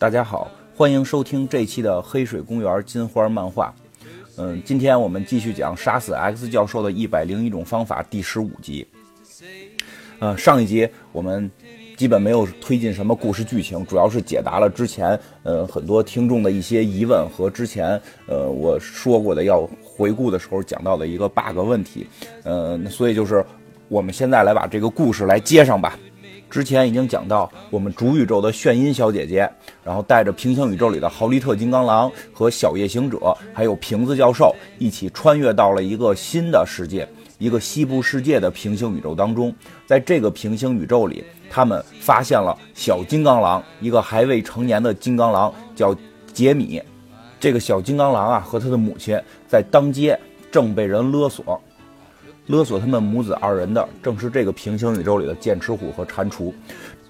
大家好，欢迎收听这期的《黑水公园金花漫画》。嗯，今天我们继续讲《杀死 X 教授的一百零一种方法》第十五集。呃，上一集我们基本没有推进什么故事剧情，主要是解答了之前呃很多听众的一些疑问和之前呃我说过的要回顾的时候讲到的一个 bug 问题。呃，所以就是我们现在来把这个故事来接上吧。之前已经讲到，我们主宇宙的炫音小姐姐，然后带着平行宇宙里的豪利特金刚狼和小夜行者，还有瓶子教授一起穿越到了一个新的世界，一个西部世界的平行宇宙当中。在这个平行宇宙里，他们发现了小金刚狼，一个还未成年的金刚狼，叫杰米。这个小金刚狼啊，和他的母亲在当街正被人勒索。勒索他们母子二人的，正是这个平行宇宙里的剑齿虎和蟾蜍。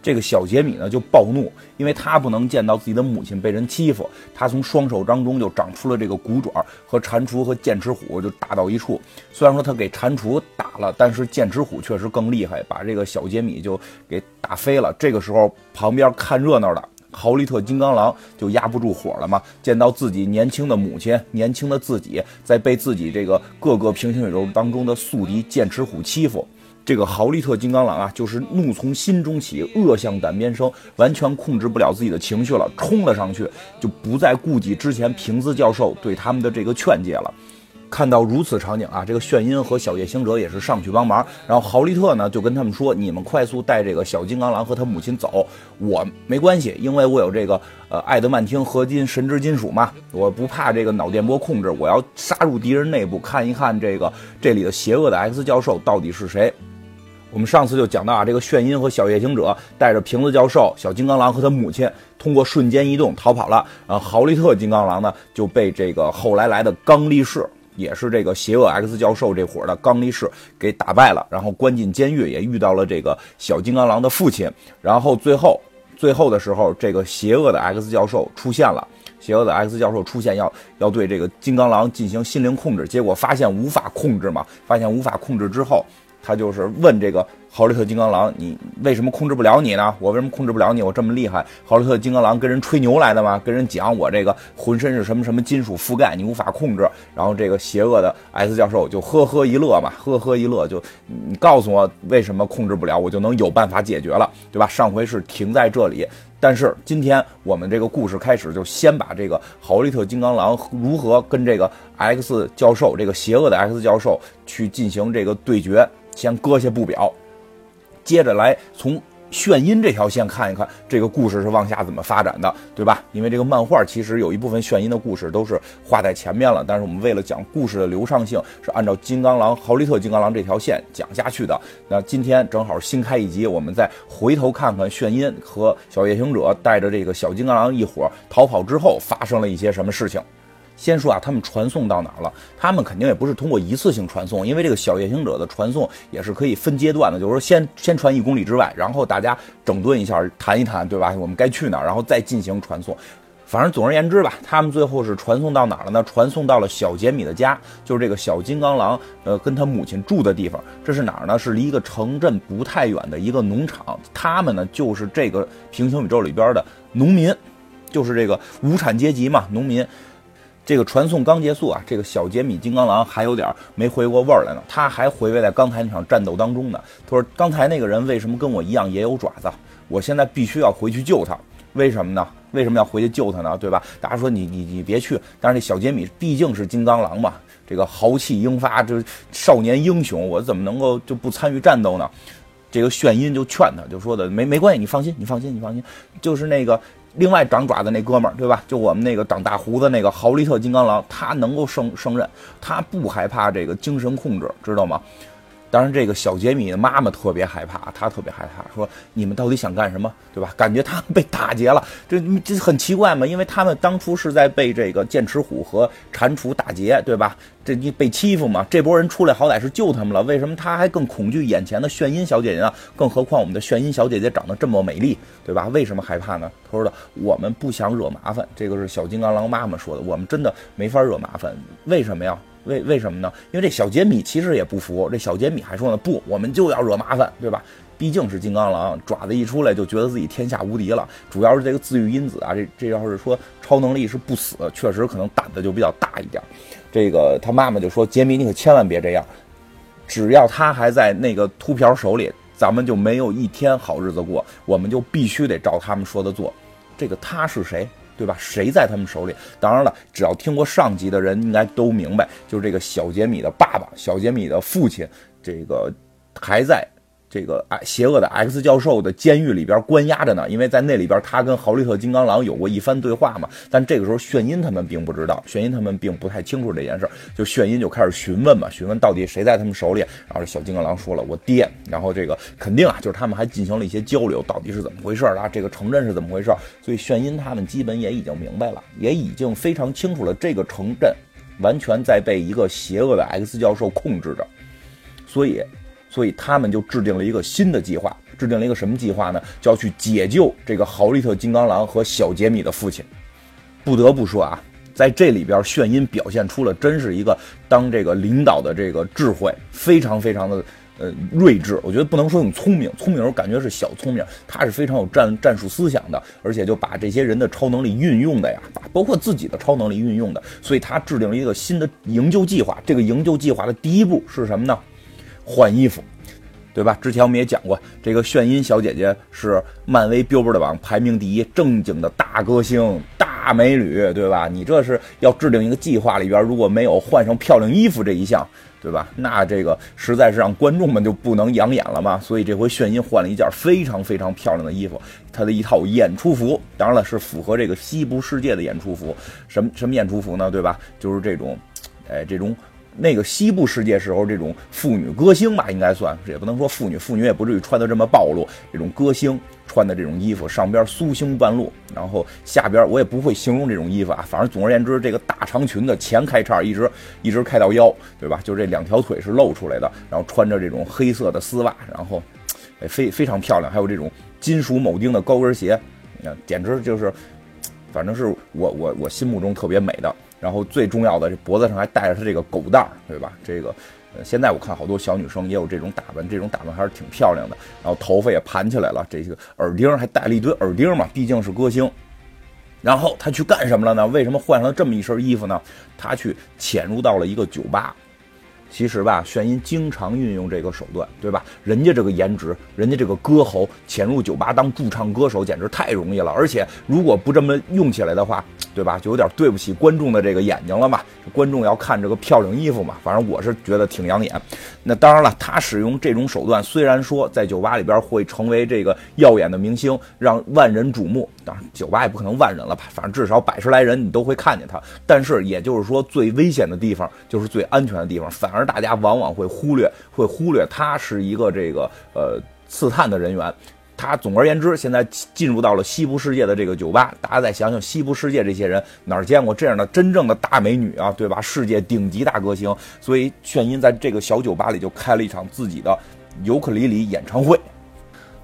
这个小杰米呢，就暴怒，因为他不能见到自己的母亲被人欺负。他从双手当中就长出了这个骨爪，和蟾蜍和剑齿虎就打到一处。虽然说他给蟾蜍打了，但是剑齿虎确实更厉害，把这个小杰米就给打飞了。这个时候，旁边看热闹的。豪利特金刚狼就压不住火了嘛？见到自己年轻的母亲、年轻的自己在被自己这个各个平行宇宙当中的宿敌剑齿虎欺负，这个豪利特金刚狼啊，就是怒从心中起，恶向胆边生，完全控制不了自己的情绪了，冲了上去，就不再顾及之前瓶子教授对他们的这个劝诫了。看到如此场景啊，这个炫音和小夜行者也是上去帮忙。然后豪利特呢就跟他们说：“你们快速带这个小金刚狼和他母亲走，我没关系，因为我有这个呃艾德曼汀合金神之金属嘛，我不怕这个脑电波控制。我要杀入敌人内部，看一看这个这里的邪恶的 X 教授到底是谁。”我们上次就讲到啊，这个炫音和小夜行者带着瓶子教授、小金刚狼和他母亲通过瞬间移动逃跑了。然后豪利特金刚狼呢就被这个后来来的刚力士。也是这个邪恶 X 教授这伙的刚力士给打败了，然后关进监狱，也遇到了这个小金刚狼的父亲，然后最后最后的时候，这个邪恶的 X 教授出现了，邪恶的 X 教授出现要要对这个金刚狼进行心灵控制，结果发现无法控制嘛，发现无法控制之后，他就是问这个。豪利特金刚狼，你为什么控制不了你呢？我为什么控制不了你？我这么厉害？豪利特金刚狼跟人吹牛来的吗？跟人讲我这个浑身是什么什么金属覆盖，你无法控制。然后这个邪恶的 S 教授就呵呵一乐嘛，呵呵一乐，就你告诉我为什么控制不了，我就能有办法解决了，对吧？上回是停在这里，但是今天我们这个故事开始就先把这个豪利特金刚狼如何跟这个 X 教授，这个邪恶的 X 教授去进行这个对决，先搁下不表。接着来从炫音这条线看一看这个故事是往下怎么发展的，对吧？因为这个漫画其实有一部分炫音的故事都是画在前面了，但是我们为了讲故事的流畅性，是按照金刚狼豪利特金刚狼这条线讲下去的。那今天正好新开一集，我们再回头看看炫音和小夜行者带着这个小金刚狼一伙逃跑之后发生了一些什么事情。先说啊，他们传送到哪儿了？他们肯定也不是通过一次性传送，因为这个小夜行者的传送也是可以分阶段的，就是说先先传一公里之外，然后大家整顿一下，谈一谈，对吧？我们该去哪儿，然后再进行传送。反正总而言之吧，他们最后是传送到哪儿了呢？传送到了小杰米的家，就是这个小金刚狼呃跟他母亲住的地方。这是哪儿呢？是离一个城镇不太远的一个农场。他们呢就是这个平行宇宙里边的农民，就是这个无产阶级嘛，农民。这个传送刚结束啊，这个小杰米金刚狼还有点没回过味儿来呢，他还回味在刚才那场战斗当中呢。他说：“刚才那个人为什么跟我一样也有爪子？我现在必须要回去救他，为什么呢？为什么要回去救他呢？对吧？大家说你你你别去，但是这小杰米毕竟是金刚狼嘛，这个豪气英发，这少年英雄，我怎么能够就不参与战斗呢？这个炫音就劝他，就说的没没关系，你放心，你放心，你放心，就是那个。”另外长爪子那哥们儿，对吧？就我们那个长大胡子那个豪利特金刚狼，他能够胜胜任，他不害怕这个精神控制，知道吗？当然，这个小杰米的妈妈特别害怕，他特别害怕，说你们到底想干什么，对吧？感觉他们被打劫了，这这很奇怪嘛，因为他们当初是在被这个剑齿虎和蟾蜍打劫，对吧？这你被欺负嘛，这波人出来好歹是救他们了，为什么他还更恐惧眼前的炫音小姐姐呢？更何况我们的炫音小姐姐长得这么美丽，对吧？为什么害怕呢？他说的，我们不想惹麻烦，这个是小金刚狼妈妈说的，我们真的没法惹麻烦，为什么呀？为为什么呢？因为这小杰米其实也不服，这小杰米还说呢，不，我们就要惹麻烦，对吧？毕竟是金刚狼，爪子一出来就觉得自己天下无敌了。主要是这个自愈因子啊，这这要是说超能力是不死，确实可能胆子就比较大一点。这个他妈妈就说：“杰米，你可千万别这样，只要他还在那个秃瓢手里，咱们就没有一天好日子过。我们就必须得照他们说的做。这个他是谁？”对吧？谁在他们手里？当然了，只要听过上集的人应该都明白，就是这个小杰米的爸爸，小杰米的父亲，这个还在。这个哎，邪恶的 X 教授的监狱里边关押着呢，因为在那里边他跟豪利特金刚狼有过一番对话嘛。但这个时候炫音他们并不知道，炫音他们并不太清楚这件事儿就炫音就开始询问嘛，询问到底谁在他们手里。然后小金刚狼说了，我爹。然后这个肯定啊，就是他们还进行了一些交流，到底是怎么回事啊？这个城镇是怎么回事？所以炫音他们基本也已经明白了，也已经非常清楚了，这个城镇完全在被一个邪恶的 X 教授控制着，所以。所以他们就制定了一个新的计划，制定了一个什么计划呢？就要去解救这个豪利特金刚狼和小杰米的父亲。不得不说啊，在这里边，炫音表现出了真是一个当这个领导的这个智慧，非常非常的呃睿智。我觉得不能说你聪明，聪明我感觉是小聪明，他是非常有战战术思想的，而且就把这些人的超能力运用的呀，包括自己的超能力运用的。所以他制定了一个新的营救计划。这个营救计划的第一步是什么呢？换衣服，对吧？之前我们也讲过，这个炫音小姐姐是漫威 Billboard 榜排名第一，正经的大歌星、大美女，对吧？你这是要制定一个计划里边，如果没有换上漂亮衣服这一项，对吧？那这个实在是让观众们就不能养眼了嘛。所以这回炫音换了一件非常非常漂亮的衣服，她的一套演出服，当然了，是符合这个西部世界的演出服。什么什么演出服呢？对吧？就是这种，哎，这种。那个西部世界时候，这种妇女歌星吧，应该算也不能说妇女，妇女也不至于穿的这么暴露。这种歌星穿的这种衣服，上边酥胸半露，然后下边我也不会形容这种衣服啊，反正总而言之，这个大长裙子前开叉，一直一直开到腰，对吧？就这两条腿是露出来的，然后穿着这种黑色的丝袜，然后非非常漂亮，还有这种金属铆钉的高跟鞋，你看简直就是，反正是我我我心目中特别美的。然后最重要的，这脖子上还带着他这个狗蛋儿，对吧？这个，呃，现在我看好多小女生也有这种打扮，这种打扮还是挺漂亮的。然后头发也盘起来了，这个耳钉还戴了一堆耳钉嘛，毕竟是歌星。然后他去干什么了呢？为什么换上了这么一身衣服呢？他去潜入到了一个酒吧。其实吧，炫音经常运用这个手段，对吧？人家这个颜值，人家这个歌喉，潜入酒吧当驻唱歌手，简直太容易了。而且如果不这么用起来的话，对吧？就有点对不起观众的这个眼睛了嘛。观众要看这个漂亮衣服嘛。反正我是觉得挺养眼。那当然了，他使用这种手段，虽然说在酒吧里边会成为这个耀眼的明星，让万人瞩目。当然，酒吧也不可能万人了吧？反正至少百十来人你都会看见他。但是也就是说，最危险的地方就是最安全的地方，反而。大家往往会忽略，会忽略他是一个这个呃刺探的人员。他总而言之，现在进入到了西部世界的这个酒吧。大家再想想，西部世界这些人哪儿见过这样的真正的大美女啊？对吧？世界顶级大歌星。所以炫音在这个小酒吧里就开了一场自己的尤克里里演唱会。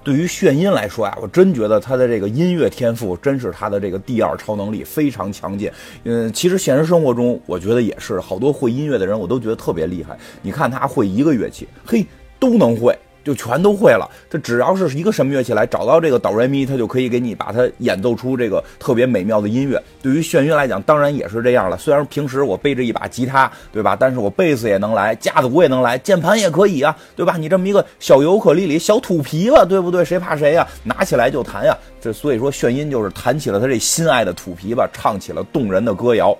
对于炫音来说啊，我真觉得他的这个音乐天赋真是他的这个第二超能力，非常强劲。嗯，其实现实生活中，我觉得也是好多会音乐的人，我都觉得特别厉害。你看他会一个乐器，嘿，都能会。就全都会了，他只要是一个什么乐器来找到这个哆来咪，他就可以给你把它演奏出这个特别美妙的音乐。对于眩晕来讲，当然也是这样了。虽然平时我背着一把吉他，对吧？但是我贝斯也能来，架子鼓也能来，键盘也可以啊，对吧？你这么一个小尤克里里、小土琵琶，对不对？谁怕谁呀？拿起来就弹呀。这所以说，眩晕就是弹起了他这心爱的土琵琶，唱起了动人的歌谣。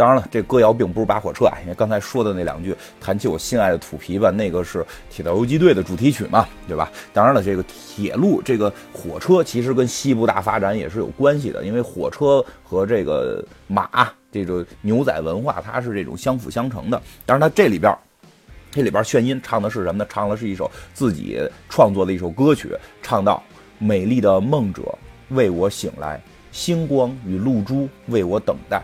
当然了，这歌谣并不是拔火车啊，因为刚才说的那两句“弹起我心爱的土琵琶”，那个是《铁道游击队》的主题曲嘛，对吧？当然了，这个铁路、这个火车其实跟西部大发展也是有关系的，因为火车和这个马、这个牛仔文化它是这种相辅相成的。当然，它这里边，这里边炫音唱的是什么呢？唱的是一首自己创作的一首歌曲，唱到“美丽的梦者为我醒来，星光与露珠为我等待。”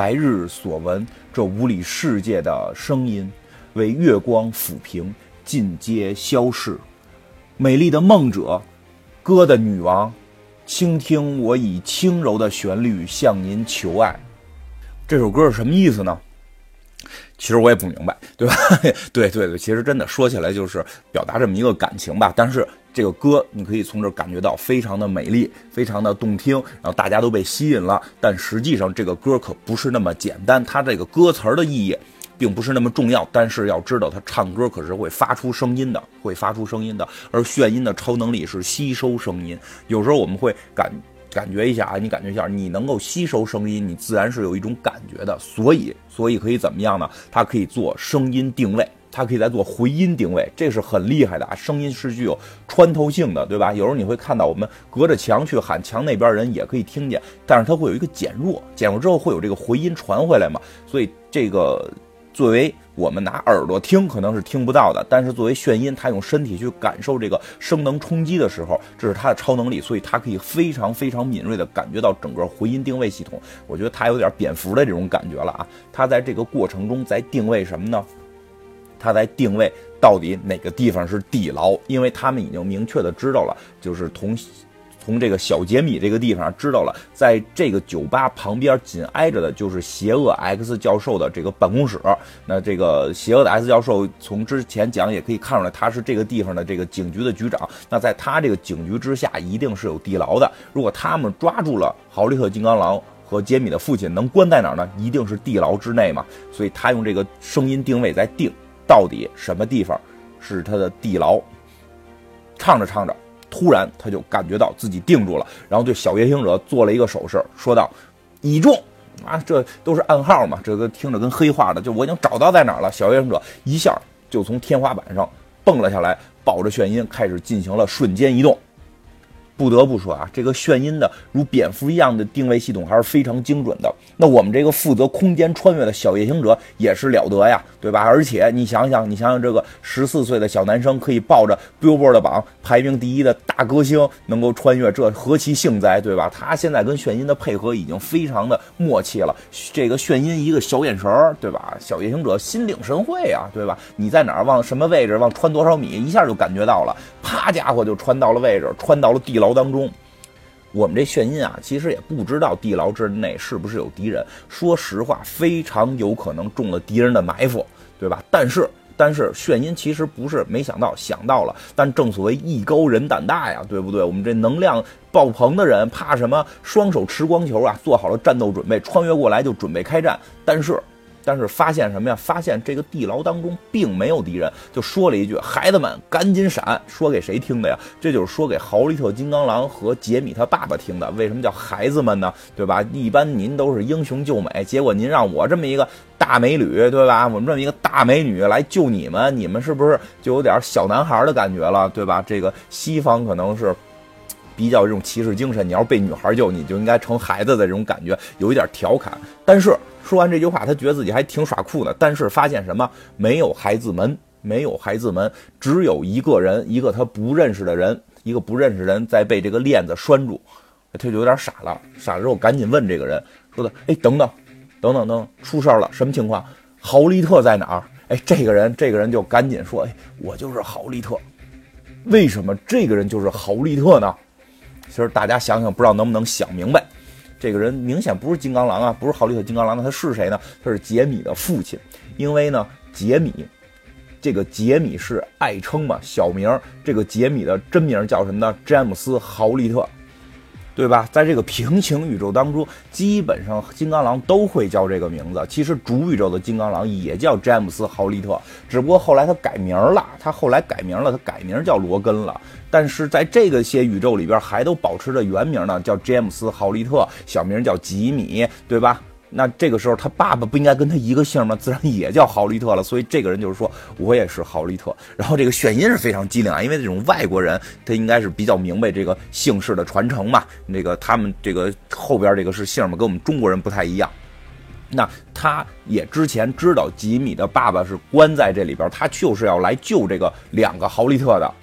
白日所闻，这无理世界的声音，为月光抚平，尽皆消逝。美丽的梦者，歌的女王，倾听我以轻柔的旋律向您求爱。这首歌是什么意思呢？其实我也不明白，对吧？对对对，其实真的说起来就是表达这么一个感情吧。但是这个歌你可以从这感觉到非常的美丽，非常的动听，然后大家都被吸引了。但实际上这个歌可不是那么简单，它这个歌词的意义并不是那么重要。但是要知道，它唱歌可是会发出声音的，会发出声音的。而炫音的超能力是吸收声音，有时候我们会感。感觉一下啊，你感觉一下，你能够吸收声音，你自然是有一种感觉的。所以，所以可以怎么样呢？它可以做声音定位，它可以在做回音定位，这是很厉害的啊。声音是具有穿透性的，对吧？有时候你会看到我们隔着墙去喊，墙那边人也可以听见，但是它会有一个减弱，减弱之后会有这个回音传回来嘛？所以这个。作为我们拿耳朵听可能是听不到的，但是作为炫音，它用身体去感受这个声能冲击的时候，这是它的超能力，所以它可以非常非常敏锐的感觉到整个回音定位系统。我觉得它有点蝙蝠的这种感觉了啊！它在这个过程中在定位什么呢？他在定位到底哪个地方是地牢，因为他们已经明确的知道了，就是同。从这个小杰米这个地方知道了，在这个酒吧旁边紧挨着的就是邪恶 X 教授的这个办公室。那这个邪恶的 X 教授从之前讲也可以看出来，他是这个地方的这个警局的局长。那在他这个警局之下，一定是有地牢的。如果他们抓住了豪利特金刚狼和杰米的父亲，能关在哪儿呢？一定是地牢之内嘛。所以他用这个声音定位在定，到底什么地方是他的地牢。唱着唱着。突然，他就感觉到自己定住了，然后对小夜行者做了一个手势，说道：“倚重！”啊，这都是暗号嘛，这都听着跟黑话的，就我已经找到在哪儿了。小夜行者一下就从天花板上蹦了下来，抱着炫音开始进行了瞬间移动。不得不说啊，这个炫音的如蝙蝠一样的定位系统还是非常精准的。那我们这个负责空间穿越的小夜行者也是了得呀，对吧？而且你想想，你想想这个十四岁的小男生可以抱着 Billboard 榜排名第一的大歌星能够穿越，这何其幸哉，对吧？他现在跟炫音的配合已经非常的默契了。这个炫音一个小眼神儿，对吧？小夜行者心领神会啊，对吧？你在哪儿，往什么位置，往穿多少米，一下就感觉到了，啪家伙就穿到了位置，穿到了地牢。当中，我们这炫音啊，其实也不知道地牢之内是不是有敌人。说实话，非常有可能中了敌人的埋伏，对吧？但是，但是炫音其实不是没想到，想到了。但正所谓艺高人胆大呀，对不对？我们这能量爆棚的人，怕什么？双手持光球啊，做好了战斗准备，穿越过来就准备开战。但是。但是发现什么呀？发现这个地牢当中并没有敌人，就说了一句：“孩子们，赶紧闪！”说给谁听的呀？这就是说给豪利特金刚狼和杰米他爸爸听的。为什么叫孩子们呢？对吧？一般您都是英雄救美，结果您让我这么一个大美女，对吧？我们这么一个大美女来救你们，你们是不是就有点小男孩的感觉了？对吧？这个西方可能是比较这种骑士精神，你要被女孩救，你就应该成孩子的这种感觉，有一点调侃。但是。说完这句话，他觉得自己还挺耍酷的，但是发现什么？没有孩子们，没有孩子们，只有一个人，一个他不认识的人，一个不认识人在被这个链子拴住，他就有点傻了。傻了之后，赶紧问这个人，说的：“哎，等等，等等等，出事了，什么情况？豪利特在哪儿？”哎，这个人，这个人就赶紧说：“哎，我就是豪利特。为什么这个人就是豪利特呢？其实大家想想，不知道能不能想明白。”这个人明显不是金刚狼啊，不是豪利特金刚狼，那他是谁呢？他是杰米的父亲。因为呢，杰米，这个杰米是爱称嘛，小名。这个杰米的真名叫什么呢？詹姆斯·豪利特。对吧？在这个平行宇宙当中，基本上金刚狼都会叫这个名字。其实主宇宙的金刚狼也叫詹姆斯·豪利特，只不过后来他改名了。他后来改名了，他改名叫罗根了。但是在这个些宇宙里边，还都保持着原名呢，叫詹姆斯·豪利特，小名叫吉米，对吧？那这个时候，他爸爸不应该跟他一个姓吗？自然也叫豪利特了。所以这个人就是说我也是豪利特。然后这个炫音是非常机灵啊，因为这种外国人他应该是比较明白这个姓氏的传承嘛。那个他们这个后边这个是姓嘛，跟我们中国人不太一样。那他也之前知道吉米的爸爸是关在这里边，他就是要来救这个两个豪利特的。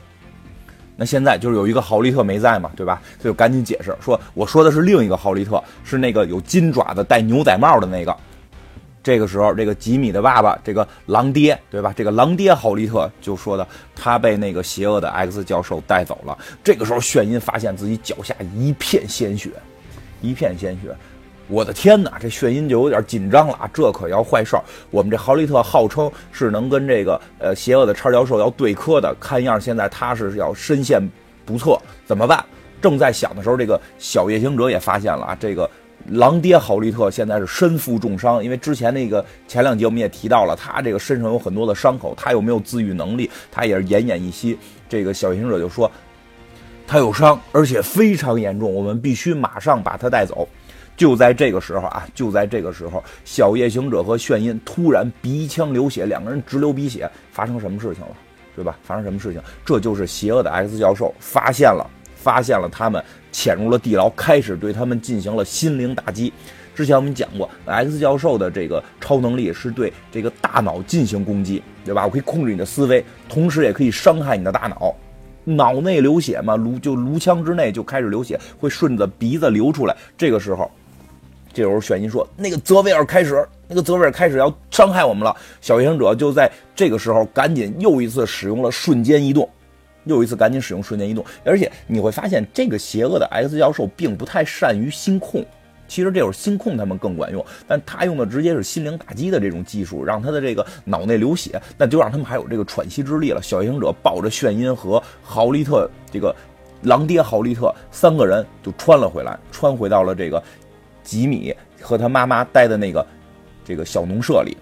那现在就是有一个豪利特没在嘛，对吧？他就赶紧解释说：“我说的是另一个豪利特，是那个有金爪子、戴牛仔帽的那个。”这个时候，这个吉米的爸爸，这个狼爹，对吧？这个狼爹豪利特就说的，他被那个邪恶的 X 教授带走了。这个时候，炫音发现自己脚下一片鲜血，一片鲜血。我的天哪，这炫音就有点紧张了啊！这可要坏事。我们这豪利特号称是能跟这个呃邪恶的叉教授要对磕的，看样现在他是要身陷不测，怎么办？正在想的时候，这个小夜行者也发现了啊，这个狼爹豪利特现在是身负重伤，因为之前那个前两集我们也提到了，他这个身上有很多的伤口，他有没有自愈能力？他也是奄奄一息。这个小夜行者就说，他有伤，而且非常严重，我们必须马上把他带走。就在这个时候啊，就在这个时候，小夜行者和炫音突然鼻腔流血，两个人直流鼻血，发生什么事情了，对吧？发生什么事情？这就是邪恶的 X 教授发现了，发现了他们潜入了地牢，开始对他们进行了心灵打击。之前我们讲过，X 教授的这个超能力是对这个大脑进行攻击，对吧？我可以控制你的思维，同时也可以伤害你的大脑。脑内流血嘛，颅就颅腔之内就开始流血，会顺着鼻子流出来。这个时候。这时候，炫音说：“那个泽维尔开始，那个泽维尔开始要伤害我们了。”小行者就在这个时候赶紧又一次使用了瞬间移动，又一次赶紧使用瞬间移动。而且你会发现，这个邪恶的 X 教授并不太善于心控。其实这会儿心控他们更管用，但他用的直接是心灵打击的这种技术，让他的这个脑内流血，那就让他们还有这个喘息之力了。小行者抱着炫音和豪利特这个狼爹豪利特三个人就穿了回来，穿回到了这个。吉米和他妈妈待的那个这个小农舍里，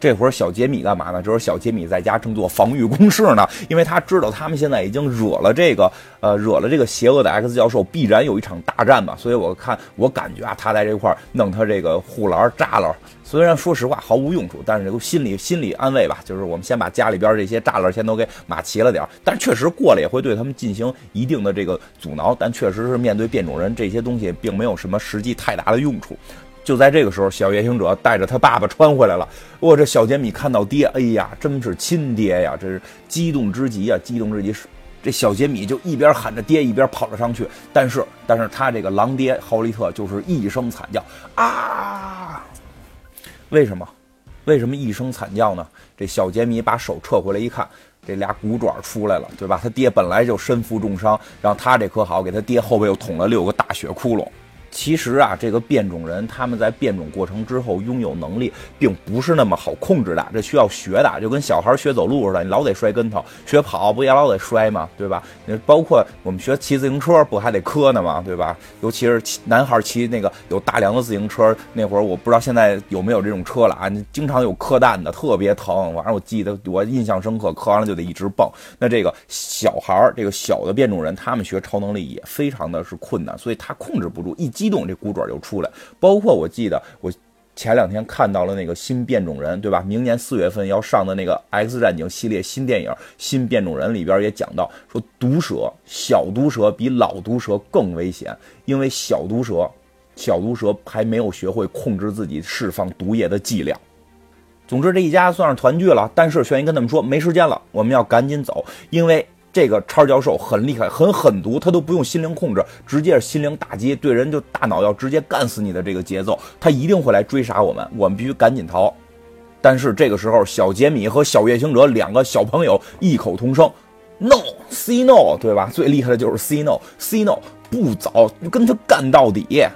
这会儿小杰米干嘛呢？这会儿小杰米在家正做防御工事呢，因为他知道他们现在已经惹了这个呃惹了这个邪恶的 X 教授，必然有一场大战嘛。所以我看我感觉啊，他在这块弄他这个护栏栅栏。虽然说实话毫无用处，但是心理心理安慰吧，就是我们先把家里边这些栅栏先都给码齐了点儿但确实过了也会对他们进行一定的这个阻挠，但确实是面对变种人这些东西并没有什么实际太大的用处。就在这个时候，小夜行者带着他爸爸穿回来了。哦，这小杰米看到爹，哎呀，真是亲爹呀，这是激动之极啊！激动之极，这小杰米就一边喊着爹，一边跑了上去。但是，但是他这个狼爹豪利特就是一声惨叫啊！为什么？为什么一声惨叫呢？这小杰米把手撤回来一看，这俩骨爪出来了，对吧？他爹本来就身负重伤，然后他这可好，给他爹后背又捅了六个大血窟窿。其实啊，这个变种人他们在变种过程之后拥有能力，并不是那么好控制的，这需要学的，就跟小孩学走路似的，你老得摔跟头，学跑不也老得摔吗？对吧？那包括我们学骑自行车，不还得磕呢吗？对吧？尤其是男孩骑那个有大梁的自行车，那会儿我不知道现在有没有这种车了啊，经常有磕蛋的，特别疼。反正我记得我印象深刻，磕完了就得一直蹦。那这个小孩这个小的变种人，他们学超能力也非常的是困难，所以他控制不住一。激动，这骨爪就出来。包括我记得，我前两天看到了那个新变种人，对吧？明年四月份要上的那个《X 战警》系列新电影《新变种人》里边也讲到，说毒蛇、小毒蛇比老毒蛇更危险，因为小毒蛇、小毒蛇还没有学会控制自己释放毒液的剂量。总之，这一家算是团聚了。但是，玄音跟他们说，没时间了，我们要赶紧走，因为。这个叉教授很厉害，很狠毒，他都不用心灵控制，直接是心灵打击，对人就大脑要直接干死你的这个节奏，他一定会来追杀我们，我们必须赶紧逃。但是这个时候，小杰米和小夜行者两个小朋友异口同声：“No，say no，对吧？最厉害的就是 say no，say no，不走，跟他干到底。”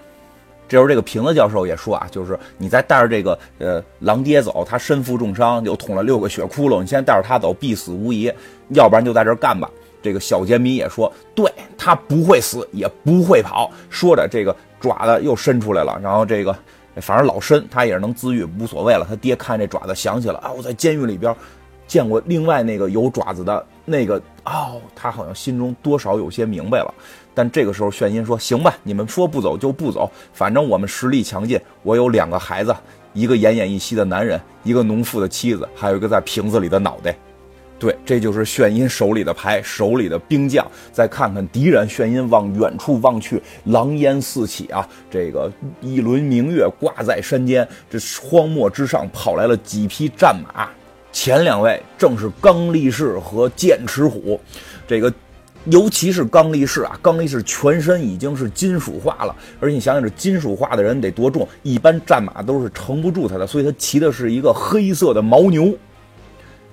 这时候，这个瓶子教授也说啊，就是你再带着这个呃狼爹走，他身负重伤，又捅了六个血窟窿，你先带着他走，必死无疑。要不然就在这儿干吧。这个小杰米也说，对他不会死，也不会跑。说着，这个爪子又伸出来了，然后这个反正老伸，他也是能自愈，无所谓了。他爹看这爪子，想起了啊，我在监狱里边见过另外那个有爪子的那个哦，他好像心中多少有些明白了。但这个时候，炫音说：“行吧，你们说不走就不走，反正我们实力强劲。我有两个孩子，一个奄奄一息的男人，一个农妇的妻子，还有一个在瓶子里的脑袋。对，这就是炫音手里的牌，手里的兵将。再看看敌人，炫音往远处望去，狼烟四起啊！这个一轮明月挂在山间，这荒漠之上跑来了几匹战马，前两位正是刚力士和剑齿虎，这个。”尤其是刚力士啊，刚力士全身已经是金属化了，而且你想想，这金属化的人得多重？一般战马都是承不住他的，所以他骑的是一个黑色的牦牛。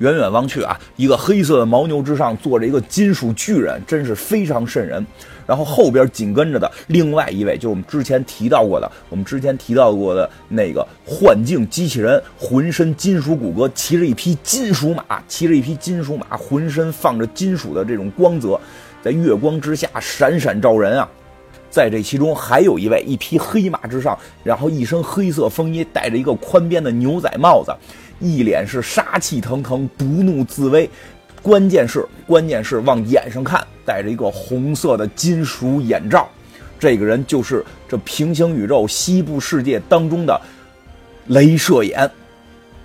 远远望去啊，一个黑色的牦牛之上坐着一个金属巨人，真是非常瘆人。然后后边紧跟着的另外一位就是我们之前提到过的，我们之前提到过的那个幻境机器人，浑身金属骨骼，骑着一匹金属马，骑着一匹金属马，浑身放着金属的这种光泽，在月光之下闪闪照人啊！在这其中还有一位，一匹黑马之上，然后一身黑色风衣，戴着一个宽边的牛仔帽子，一脸是杀气腾腾，不怒自威。关键是，关键是往眼上看，戴着一个红色的金属眼罩。这个人就是这平行宇宙西部世界当中的镭射眼。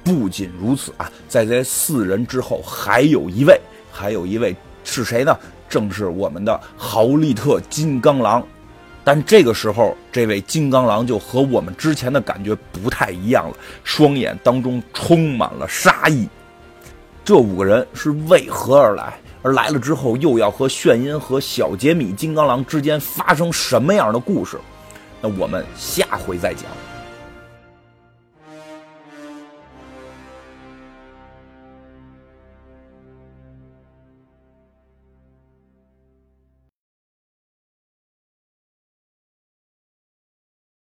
不仅如此啊，在这四人之后，还有一位，还有一位是谁呢？正是我们的豪利特金刚狼。但这个时候，这位金刚狼就和我们之前的感觉不太一样了，双眼当中充满了杀意。这五个人是为何而来？而来了之后，又要和炫音和小杰米金刚狼之间发生什么样的故事？那我们下回再讲。